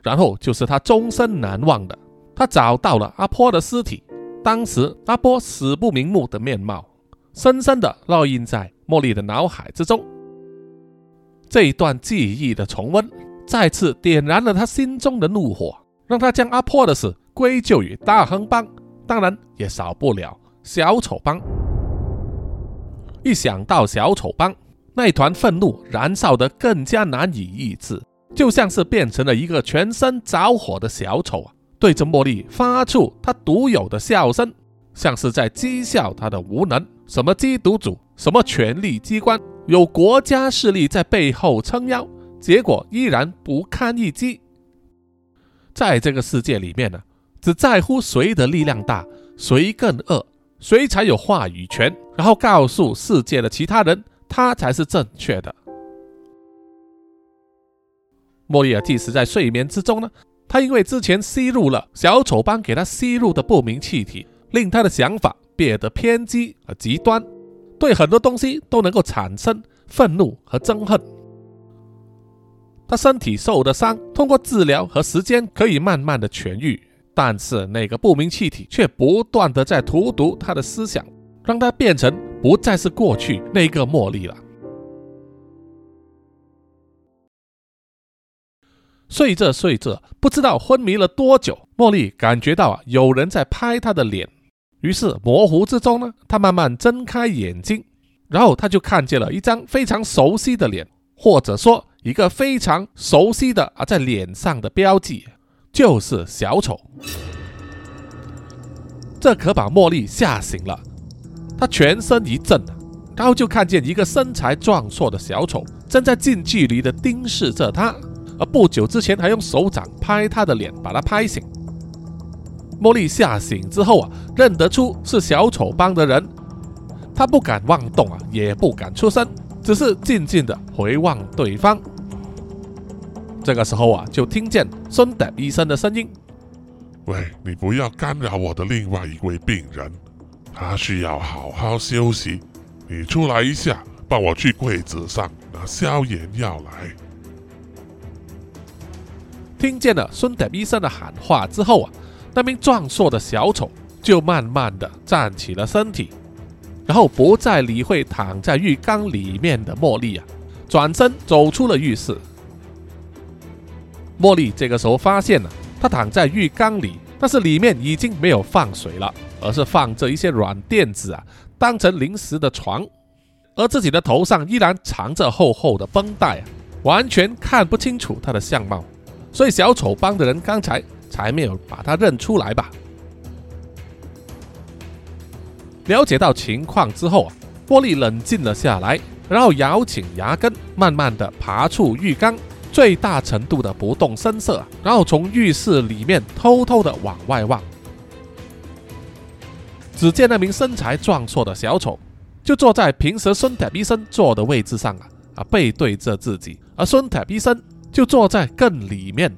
然后就是他终身难忘的，他找到了阿波的尸体，当时阿波死不瞑目的面貌，深深的烙印在茉莉的脑海之中。这一段记忆的重温。再次点燃了他心中的怒火，让他将阿波的死归咎于大亨帮，当然也少不了小丑帮。一想到小丑帮，那团愤怒燃烧得更加难以抑制，就像是变成了一个全身着火的小丑啊！对着茉莉发出他独有的笑声，像是在讥笑他的无能。什么缉毒组，什么权力机关，有国家势力在背后撑腰。结果依然不堪一击。在这个世界里面呢，只在乎谁的力量大，谁更恶，谁才有话语权，然后告诉世界的其他人，他才是正确的。莫里尔即使在睡眠之中呢，他因为之前吸入了小丑帮给他吸入的不明气体，令他的想法变得偏激和极端，对很多东西都能够产生愤怒和憎恨。他身体受的伤，通过治疗和时间可以慢慢的痊愈，但是那个不明气体却不断的在荼毒他的思想，让他变成不再是过去那个茉莉了。睡着睡着，不知道昏迷了多久，茉莉感觉到啊有人在拍她的脸，于是模糊之中呢，她慢慢睁开眼睛，然后她就看见了一张非常熟悉的脸，或者说。一个非常熟悉的啊，在脸上的标记就是小丑，这可把茉莉吓醒了。她全身一震，然后就看见一个身材壮硕的小丑正在近距离的盯视着她，而不久之前还用手掌拍他的脸，把他拍醒。茉莉吓醒之后啊，认得出是小丑帮的人，她不敢妄动啊，也不敢出声。只是静静的回望对方。这个时候啊，就听见孙德医生的声音：“喂，你不要干扰我的另外一位病人，他需要好好休息。你出来一下，帮我去柜子上拿消炎药来。”听见了孙德医生的喊话之后啊，那名壮硕的小丑就慢慢的站起了身体。然后不再理会躺在浴缸里面的茉莉啊，转身走出了浴室。茉莉这个时候发现了，她躺在浴缸里，但是里面已经没有放水了，而是放着一些软垫子啊，当成临时的床。而自己的头上依然藏着厚厚的绷带啊，完全看不清楚她的相貌，所以小丑帮的人刚才才没有把他认出来吧。了解到情况之后啊，波利冷静了下来，然后咬紧牙根，慢慢的爬出浴缸，最大程度的不动声色，然后从浴室里面偷偷的往外望。只见那名身材壮硕的小丑，就坐在平时孙塔医生坐的位置上啊，啊背对着自己，而孙塔医生就坐在更里面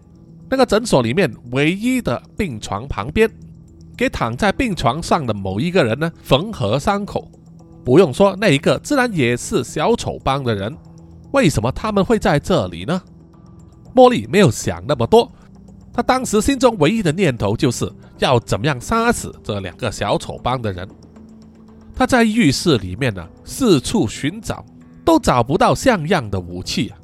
那个诊所里面唯一的病床旁边。给躺在病床上的某一个人呢缝合伤口，不用说，那一个自然也是小丑帮的人。为什么他们会在这里呢？茉莉没有想那么多，她当时心中唯一的念头就是要怎么样杀死这两个小丑帮的人。她在浴室里面呢四处寻找，都找不到像样的武器啊，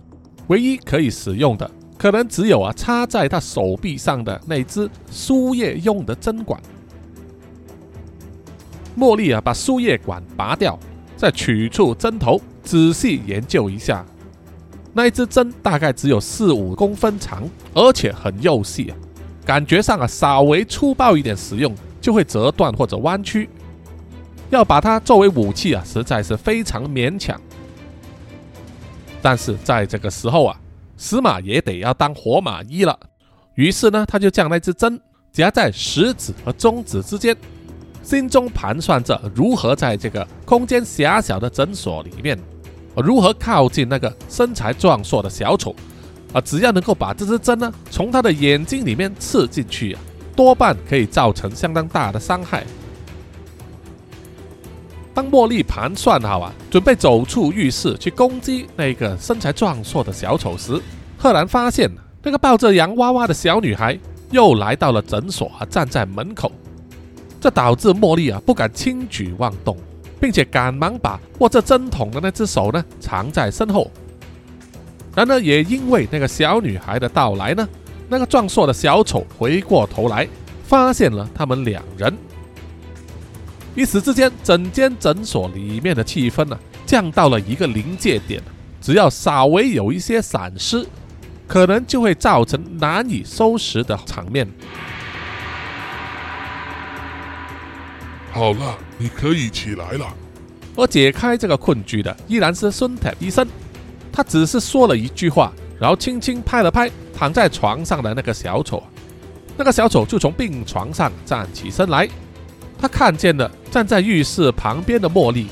唯一可以使用的可能只有啊插在他手臂上的那只输液用的针管。茉莉啊，把输液管拔掉，再取出针头，仔细研究一下。那一支针大概只有四五公分长，而且很幼细啊，感觉上啊稍微粗暴一点使用就会折断或者弯曲。要把它作为武器啊，实在是非常勉强。但是在这个时候啊，司马也得要当活马医了。于是呢，他就将那支针夹在食指和中指之间，心中盘算着如何在这个空间狭小的诊所里面，如何靠近那个身材壮硕的小丑。啊，只要能够把这支针呢从他的眼睛里面刺进去啊，多半可以造成相当大的伤害。当茉莉盘算好啊，准备走出浴室去攻击那个身材壮硕的小丑时，赫然发现那个抱着洋娃娃的小女孩又来到了诊所啊，站在门口。这导致茉莉啊不敢轻举妄动，并且赶忙把握着针筒的那只手呢藏在身后。然而，也因为那个小女孩的到来呢，那个壮硕的小丑回过头来，发现了他们两人。一时之间，整间诊所里面的气氛呢，降到了一个临界点。只要稍微有一些闪失，可能就会造成难以收拾的场面。好了，你可以起来了。而解开这个困局的依然是孙太医生。他只是说了一句话，然后轻轻拍了拍躺在床上的那个小丑，那个小丑就从病床上站起身来。他看见了站在浴室旁边的茉莉，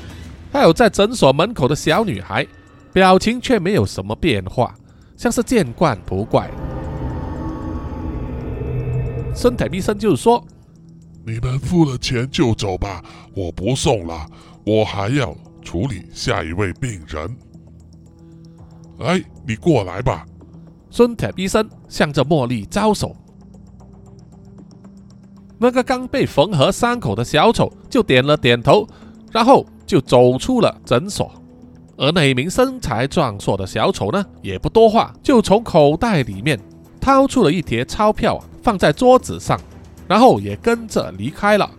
还有在诊所门口的小女孩，表情却没有什么变化，像是见惯不怪。孙太医生就说：“你们付了钱就走吧，我不送了，我还要处理下一位病人。哎，你过来吧。”孙铁医生向着茉莉招手。那个刚被缝合伤口的小丑就点了点头，然后就走出了诊所。而那一名身材壮硕的小丑呢，也不多话，就从口袋里面掏出了一叠钞票，放在桌子上，然后也跟着离开了。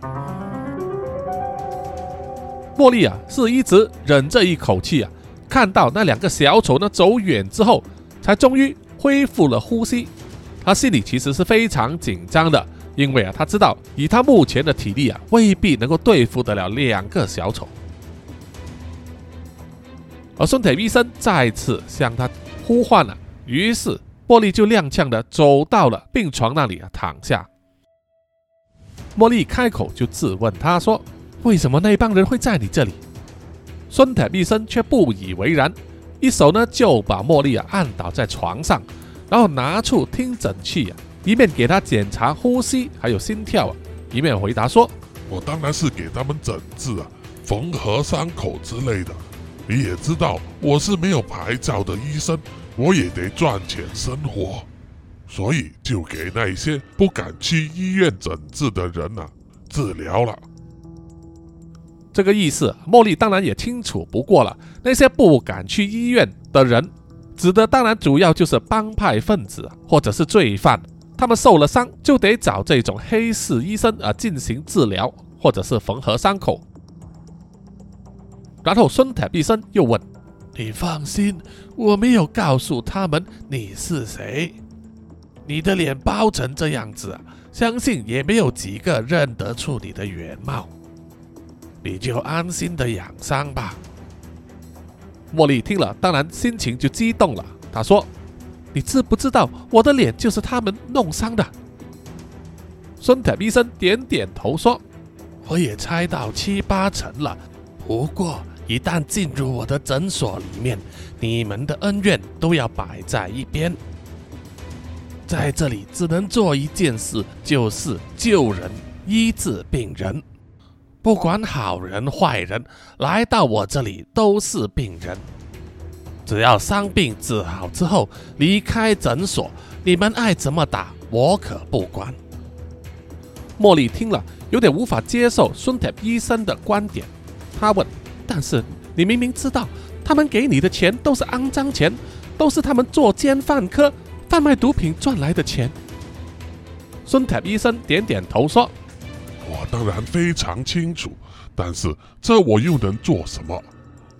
茉莉啊，是一直忍着一口气啊，看到那两个小丑呢走远之后，才终于恢复了呼吸。他心里其实是非常紧张的。因为啊，他知道以他目前的体力啊，未必能够对付得了两个小丑。而孙铁医生再次向他呼唤了，于是茉莉就踉跄的走到了病床那里啊，躺下。茉莉开口就质问他说：“为什么那帮人会在你这里？”孙铁医生却不以为然，一手呢就把茉莉啊按倒在床上，然后拿出听诊器啊。一面给他检查呼吸还有心跳啊，一面回答说：“我当然是给他们诊治啊，缝合伤口之类的。你也知道我是没有牌照的医生，我也得赚钱生活，所以就给那些不敢去医院诊治的人呐治疗了。”这个意思，茉莉当然也清楚不过了。那些不敢去医院的人，指的当然主要就是帮派分子或者是罪犯。他们受了伤，就得找这种黑市医生啊进行治疗，或者是缝合伤口。然后孙太医生又问：“你放心，我没有告诉他们你是谁。你的脸包成这样子，相信也没有几个认得出你的原貌。你就安心的养伤吧。”茉莉听了，当然心情就激动了。她说。你知不知道我的脸就是他们弄伤的？孙太医生点点头说：“我也猜到七八成了。不过一旦进入我的诊所里面，你们的恩怨都要摆在一边。在这里只能做一件事，就是救人、医治病人。不管好人坏人，来到我这里都是病人。”只要伤病治好之后离开诊所，你们爱怎么打我可不管。茉莉听了有点无法接受孙铁医生的观点，他问：“但是你明明知道他们给你的钱都是肮脏钱，都是他们作奸犯科、贩卖毒品赚来的钱。”孙铁医生点点头说：“我当然非常清楚，但是这我又能做什么？”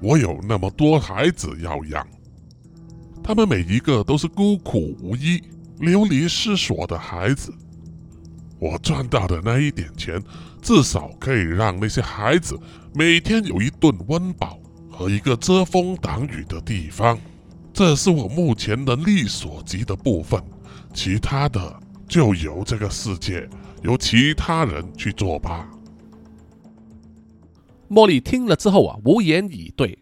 我有那么多孩子要养，他们每一个都是孤苦无依、流离失所的孩子。我赚到的那一点钱，至少可以让那些孩子每天有一顿温饱和一个遮风挡雨的地方。这是我目前能力所及的部分，其他的就由这个世界、由其他人去做吧。茉莉听了之后啊，无言以对。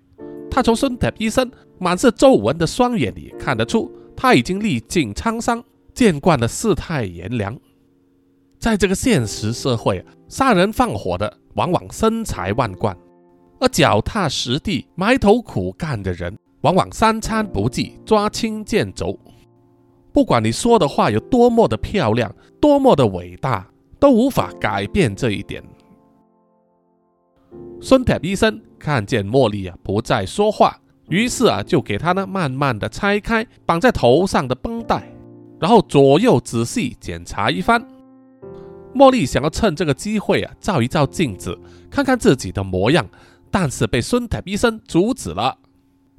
她从孙特医生满是皱纹的双眼里看得出，他已经历尽沧桑，见惯了世态炎凉。在这个现实社会，杀人放火的往往身财万贯，而脚踏实地、埋头苦干的人，往往三餐不济、抓轻剑走。不管你说的话有多么的漂亮、多么的伟大，都无法改变这一点。孙铁医生看见茉莉啊不再说话，于是啊就给她呢慢慢的拆开绑在头上的绷带，然后左右仔细检查一番。茉莉想要趁这个机会啊照一照镜子，看看自己的模样，但是被孙铁医生阻止了。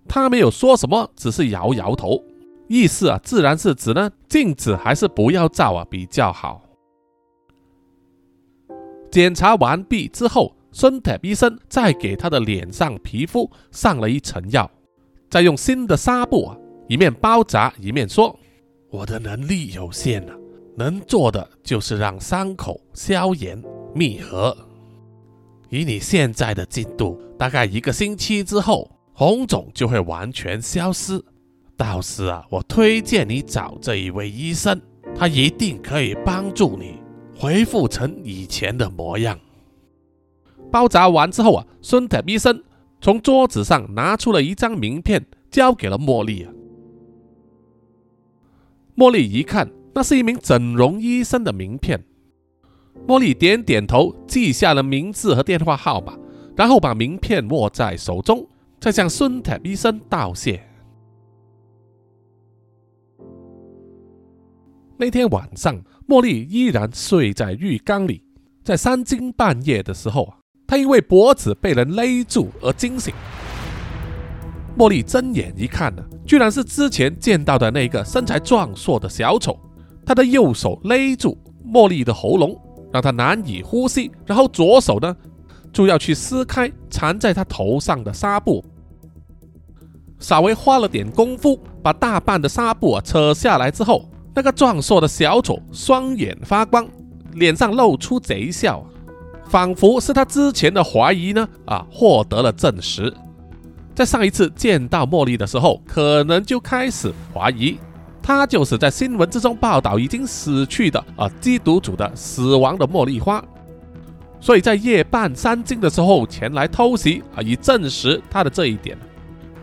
他没有说什么，只是摇摇头，意思啊自然是指呢镜子还是不要照啊比较好。检查完毕之后。孙特医生再给他的脸上皮肤上了一层药，再用新的纱布啊，一面包扎一面说：“我的能力有限啊，能做的就是让伤口消炎密合。以你现在的进度，大概一个星期之后，红肿就会完全消失。到时啊，我推荐你找这一位医生，他一定可以帮助你恢复成以前的模样。”包扎完之后啊，孙特医生从桌子上拿出了一张名片，交给了茉莉啊。茉莉一看，那是一名整容医生的名片。茉莉点点头，记下了名字和电话号码，然后把名片握在手中，再向孙特医生道谢。那天晚上，茉莉依然睡在浴缸里，在三更半夜的时候啊。他因为脖子被人勒住而惊醒，茉莉睁眼一看呢，居然是之前见到的那个身材壮硕的小丑。他的右手勒住茉莉的喉咙，让她难以呼吸，然后左手呢就要去撕开缠在他头上的纱布。稍微花了点功夫，把大半的纱布啊扯下来之后，那个壮硕的小丑双眼发光，脸上露出贼笑。仿佛是他之前的怀疑呢，啊，获得了证实。在上一次见到茉莉的时候，可能就开始怀疑，她就是在新闻之中报道已经死去的啊缉毒组的死亡的茉莉花，所以在夜半三更的时候前来偷袭啊，以证实他的这一点。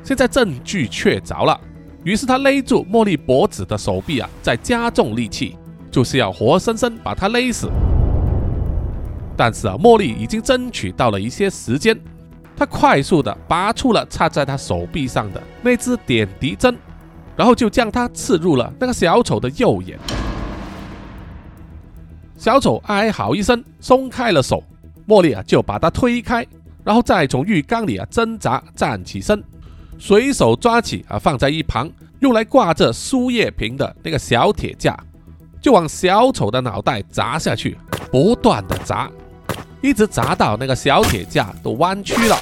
现在证据确凿了，于是他勒住茉莉脖子的手臂啊，再加重力气，就是要活生生把她勒死。但是啊，茉莉已经争取到了一些时间，她快速的拔出了插在她手臂上的那支点滴针，然后就将它刺入了那个小丑的右眼。小丑哀嚎一声，松开了手，茉莉啊就把他推开，然后再从浴缸里啊挣扎站起身，随手抓起啊放在一旁用来挂着输液瓶的那个小铁架，就往小丑的脑袋砸下去，不断的砸。一直砸到那个小铁架都弯曲了，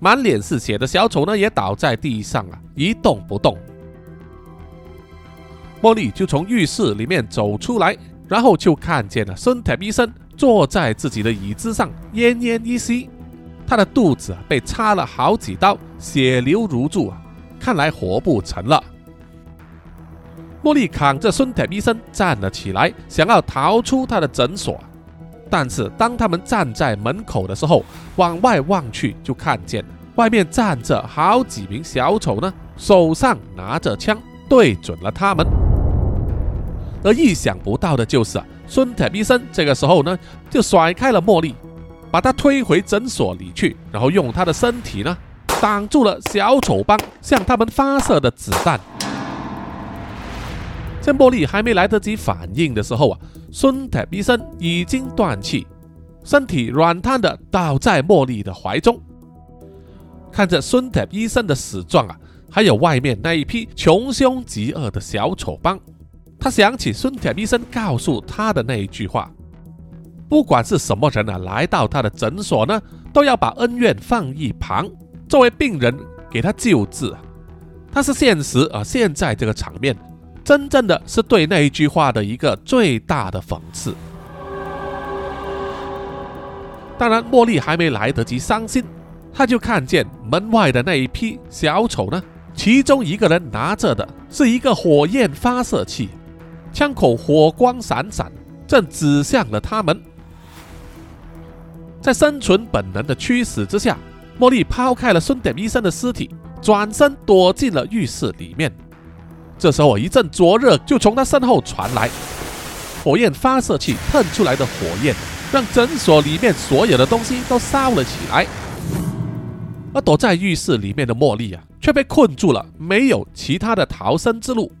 满脸是血的小丑呢也倒在地上啊，一动不动。茉莉就从浴室里面走出来，然后就看见了孙铁医生坐在自己的椅子上奄奄一息，他的肚子被插了好几刀，血流如注啊，看来活不成了。茉莉扛着孙铁医生站了起来，想要逃出他的诊所。但是当他们站在门口的时候，往外望去，就看见外面站着好几名小丑呢，手上拿着枪，对准了他们。而意想不到的就是啊，孙铁医生这个时候呢，就甩开了茉莉，把她推回诊所里去，然后用他的身体呢，挡住了小丑帮向他们发射的子弹。在茉莉还没来得及反应的时候啊。孙特医生已经断气，身体软瘫的倒在茉莉的怀中。看着孙特医生的死状啊，还有外面那一批穷凶极恶的小丑帮。他想起孙铁医生告诉他的那一句话：不管是什么人啊，来到他的诊所呢，都要把恩怨放一旁，作为病人给他救治。他是现实啊，现在这个场面，真正的是对那一句话的一个最大的讽刺。当然，茉莉还没来得及伤心。她就看见门外的那一批小丑呢，其中一个人拿着的是一个火焰发射器，枪口火光闪闪，正指向了他们。在生存本能的驱使之下，茉莉抛开了孙典医生的尸体，转身躲进了浴室里面。这时候，一阵灼热就从他身后传来，火焰发射器喷出来的火焰，让诊所里面所有的东西都烧了起来。而躲在浴室里面的茉莉啊，却被困住了，没有其他的逃生之路。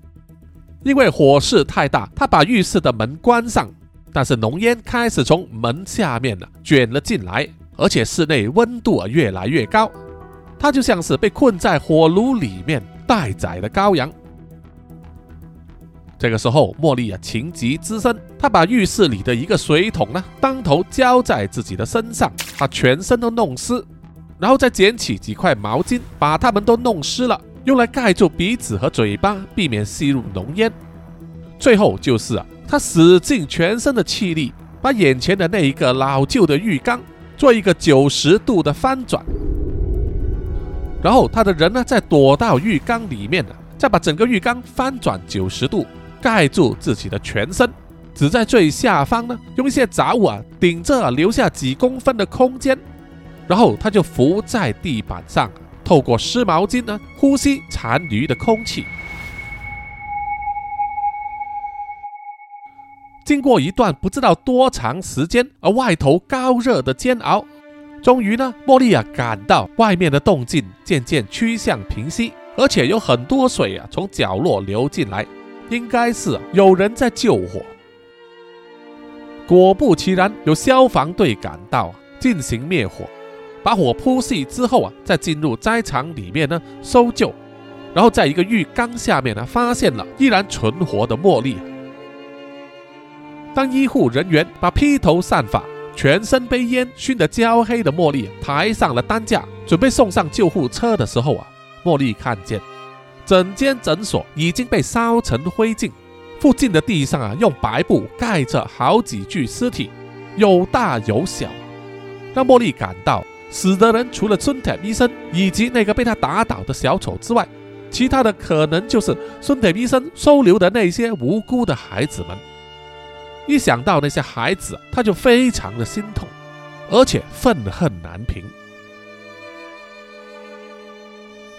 因为火势太大，她把浴室的门关上，但是浓烟开始从门下面呢卷了进来，而且室内温度啊越来越高，她就像是被困在火炉里面待宰的羔羊。这个时候，茉莉啊情急之身，她把浴室里的一个水桶呢当头浇在自己的身上，把全身都弄湿。然后再捡起几块毛巾，把它们都弄湿了，用来盖住鼻子和嘴巴，避免吸入浓烟。最后就是啊，他使尽全身的气力，把眼前的那一个老旧的浴缸做一个九十度的翻转，然后他的人呢，再躲到浴缸里面，再把整个浴缸翻转九十度，盖住自己的全身，只在最下方呢，用一些杂物啊顶着，留下几公分的空间。然后他就伏在地板上，透过湿毛巾呢呼吸残余的空气。经过一段不知道多长时间，而外头高热的煎熬，终于呢，莫莉亚感到外面的动静渐渐趋向平息，而且有很多水啊从角落流进来，应该是有人在救火。果不其然，有消防队赶到进行灭火。把火扑熄之后啊，再进入灾场里面呢搜救，然后在一个浴缸下面呢发现了依然存活的茉莉。当医护人员把披头散发、全身被烟熏得焦黑的茉莉抬上了担架，准备送上救护车的时候啊，茉莉看见整间诊所已经被烧成灰烬，附近的地上啊用白布盖着好几具尸体，有大有小，让茉莉感到。死的人除了孙铁医生以及那个被他打倒的小丑之外，其他的可能就是孙铁医生收留的那些无辜的孩子们。一想到那些孩子，他就非常的心痛，而且愤恨难平。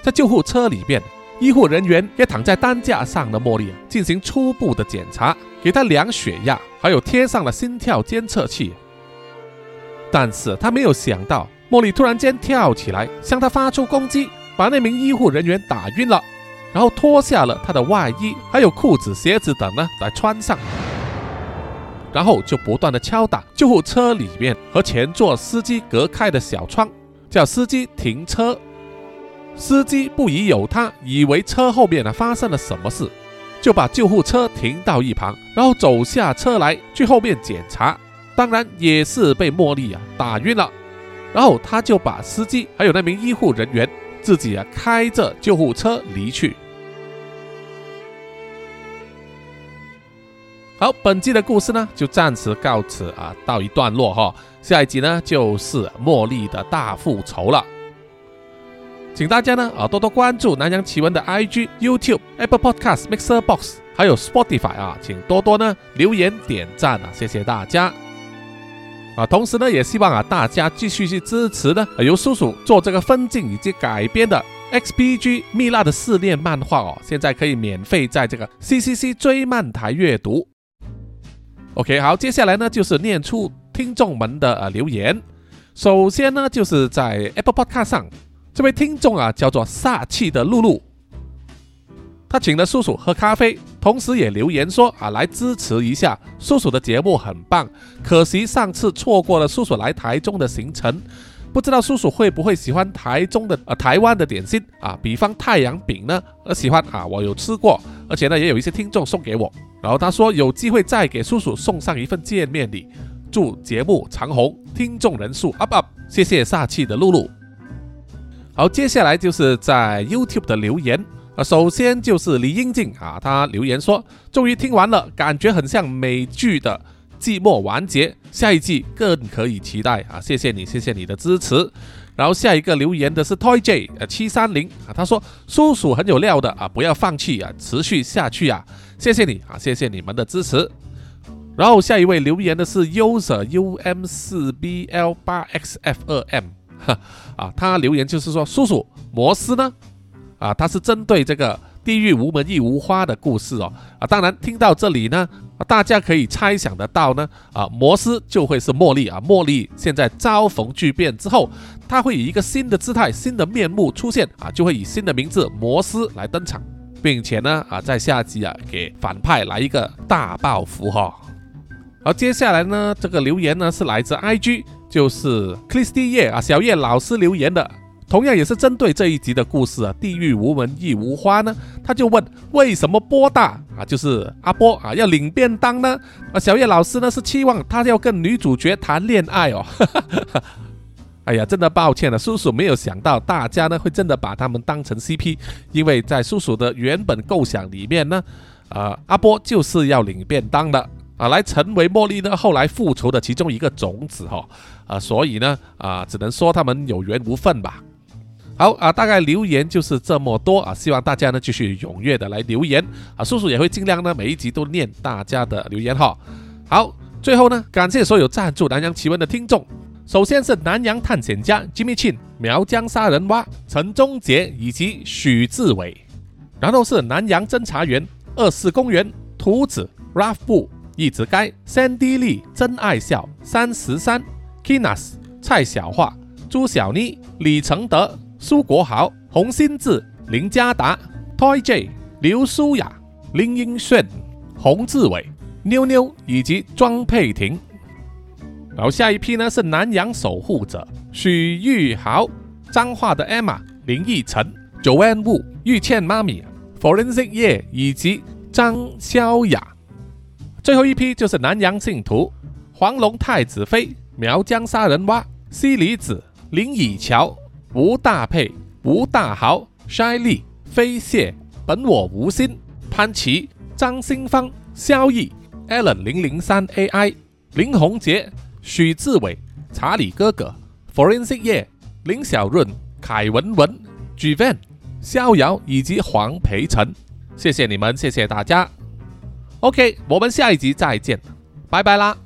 在救护车里面，医护人员也躺在担架上的茉莉进行初步的检查，给她量血压，还有贴上了心跳监测器。但是他没有想到。茉莉突然间跳起来，向他发出攻击，把那名医护人员打晕了，然后脱下了他的外衣，还有裤子、鞋子等呢来穿上，然后就不断的敲打救护车里面和前座司机隔开的小窗，叫司机停车。司机不疑有他，以为车后面呢发生了什么事，就把救护车停到一旁，然后走下车来去后面检查，当然也是被茉莉啊打晕了。然后他就把司机还有那名医护人员自己啊开着救护车离去。好，本集的故事呢就暂时告辞啊，到一段落哈。下一集呢就是茉莉的大复仇了，请大家呢啊多多关注南洋奇闻的 IG、YouTube、Apple Podcast、Mixer Box，还有 Spotify 啊，请多多呢留言点赞啊，谢谢大家。啊，同时呢，也希望啊大家继续去支持呢，由叔叔做这个分镜以及改编的 XPG 蜜蜡的试炼漫画哦，现在可以免费在这个 CCC 追漫台阅读。OK，好，接下来呢就是念出听众们的呃留言。首先呢就是在 Apple Podcast 上，这位听众啊叫做煞气的露露。他请了叔叔喝咖啡，同时也留言说啊，来支持一下叔叔的节目很棒，可惜上次错过了叔叔来台中的行程，不知道叔叔会不会喜欢台中的呃台湾的点心啊？比方太阳饼呢？呃，喜欢啊，我有吃过，而且呢也有一些听众送给我。然后他说有机会再给叔叔送上一份见面礼，祝节目长红，听众人数 up up。谢谢煞气的露露。好，接下来就是在 YouTube 的留言啊，首先就是李英静啊，他留言说终于听完了，感觉很像美剧的。季末完结，下一季更可以期待啊！谢谢你，谢谢你的支持。然后下一个留言的是 Toy J 呃七三零啊，他说叔叔很有料的啊，不要放弃啊，持续下去啊！谢谢你啊，谢谢你们的支持。然后下一位留言的是 User U M 四 B L 八 X F 二 M <laughs> 啊，他留言就是说叔叔摩斯呢啊，他是针对这个地狱无门亦无花的故事哦啊，当然听到这里呢。啊大家可以猜想得到呢，啊，摩斯就会是茉莉啊，茉莉现在遭逢巨变之后，他会以一个新的姿态、新的面目出现啊，就会以新的名字摩斯来登场，并且呢，啊，在下集啊给反派来一个大报复哈。好，接下来呢，这个留言呢是来自 IG，就是 Christy 叶啊，小叶老师留言的。同样也是针对这一集的故事啊，地狱无门亦无花呢，他就问为什么波大啊，就是阿波啊要领便当呢？啊，小叶老师呢是期望他要跟女主角谈恋爱哦。<laughs> 哎呀，真的抱歉了，叔叔没有想到大家呢会真的把他们当成 CP，因为在叔叔的原本构想里面呢，呃，阿波就是要领便当的啊，来成为茉莉呢后来复仇的其中一个种子哈，啊，所以呢，啊，只能说他们有缘无分吧。好啊，大概留言就是这么多啊，希望大家呢继续踊跃的来留言。啊，叔叔也会尽量呢每一集都念大家的留言哈。好，最后呢，感谢所有赞助南洋奇闻的听众，首先是南洋探险家 Jimmy Chin、苗疆杀人蛙陈忠杰以及许志伟，然后是南洋侦查员二四公园图子 Ralph 布一直该 Sandy Lee 真爱笑三十三。Kinas 蔡小桦朱小妮李承德。苏国豪、洪新志、林家达、Toy J、刘舒雅、林英炫、洪志伟、妞妞以及庄佩婷。然后下一批呢是南洋守护者。许玉豪、彰化的 Emma、林奕晨、Joanne Wu、玉倩妈咪、Forensic 叶以及张潇雅。最后一批就是南洋信徒黄龙太子妃、苗疆杀人蛙、西里子、林以乔。吴大佩、吴大豪、筛利、飞蟹、本我无心、潘琪、张新芳、萧毅、Allen 零零三 AI、林宏杰、许志伟、查理哥哥、Forensic 叶、林小润、凯文文、Gvan、逍遥以及黄培成，谢谢你们，谢谢大家。OK，我们下一集再见，拜拜啦。